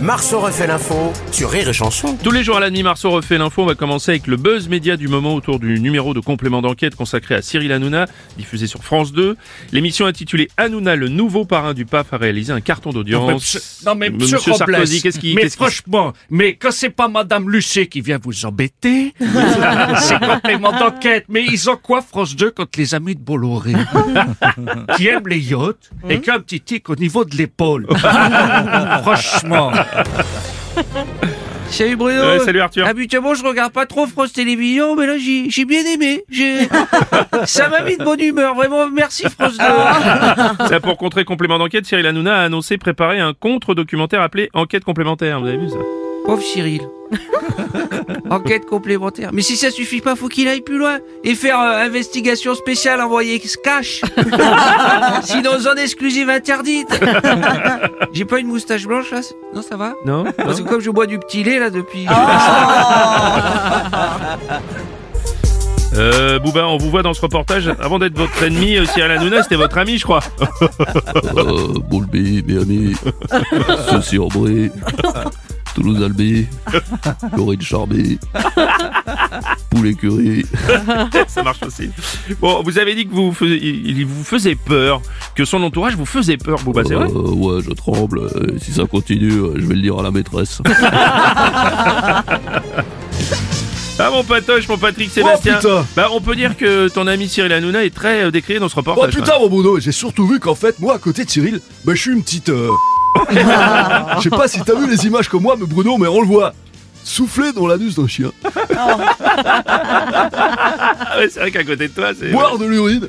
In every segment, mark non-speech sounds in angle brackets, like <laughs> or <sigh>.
Marceau refait l'info sur Rire et Chanson. Tous les jours à la nuit, Marceau refait l'info. On va commencer avec le buzz média du moment autour du numéro de complément d'enquête consacré à Cyril Hanouna, diffusé sur France 2. L'émission intitulée Hanouna, le nouveau parrain du pape, a réalisé un carton Non mais, d'audience. monsieur, non, mais monsieur Robles, Sarkozy, qu'est-ce qui... mais qu'est-ce qui- franchement, mais quand c'est pas Madame Lucet qui vient vous embêter, <laughs> c'est complément d'enquête. Mais ils ont quoi France 2 contre les amis de Bolloré? <laughs> Qui aiment les yachts et qui ont un petit tic au niveau de l'épaule. <laughs> franchement. <laughs> Salut Bruno. Ouais, salut Arthur. Habituellement, je regarde pas trop France Télévisions, mais là, j'ai bien aimé. <laughs> Ça m'a mis de bonne humeur. Vraiment, merci France 2. Ça, <laughs> pour contrer complément d'enquête, Cyril Hanouna a annoncé préparer un contre-documentaire appelé Enquête complémentaire. Vous avez vu ça? Pauvre Cyril. Enquête complémentaire. Mais si ça suffit pas, faut qu'il aille plus loin et faire euh, investigation spéciale envoyée cash. <laughs> Sinon, zone exclusive interdite. <laughs> J'ai pas une moustache blanche là? Non, ça va? Non Parce que comme je bois du petit lait là depuis. <laughs> Euh, Bouba, on vous voit dans ce reportage. Avant d'être votre ennemi, euh, Cyril Hanouna, c'était votre ami, je crois. Euh, Boulby, Béani, Ceci Ambré, Toulouse Albé, Corinne <laughs> Charbé, Poulet Curry. Ça marche aussi. Bon, vous avez dit que vous, faisiez- il vous faisait peur, que son entourage vous faisait peur, Bouba, c'est vrai? Euh, ouais, je tremble. Euh, Si ça continue, euh, je vais le dire à la maîtresse. <laughs> Ah mon patoche, mon Patrick Sébastien. Oh, putain. bah on peut dire que ton ami Cyril Hanouna est très euh, décrié dans ce Oh reportage. putain mon Bruno, j'ai surtout vu qu'en fait, moi à côté de Cyril, bah je suis une petite... euh, Je sais pas si t'as vu les images comme moi, mais Bruno, mais on le voit. Souffler dans l'anus d'un chien, Ah ouais, c'est vrai qu'à côté de toi, c'est. boire de l'urine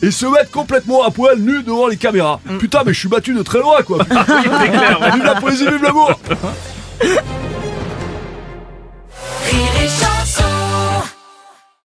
et se mettre complètement à poil nu devant les caméras. Putain mais je suis battu de très loin quoi. <laughs> c'est clair, ouais. Vive la poésie, vive l'amour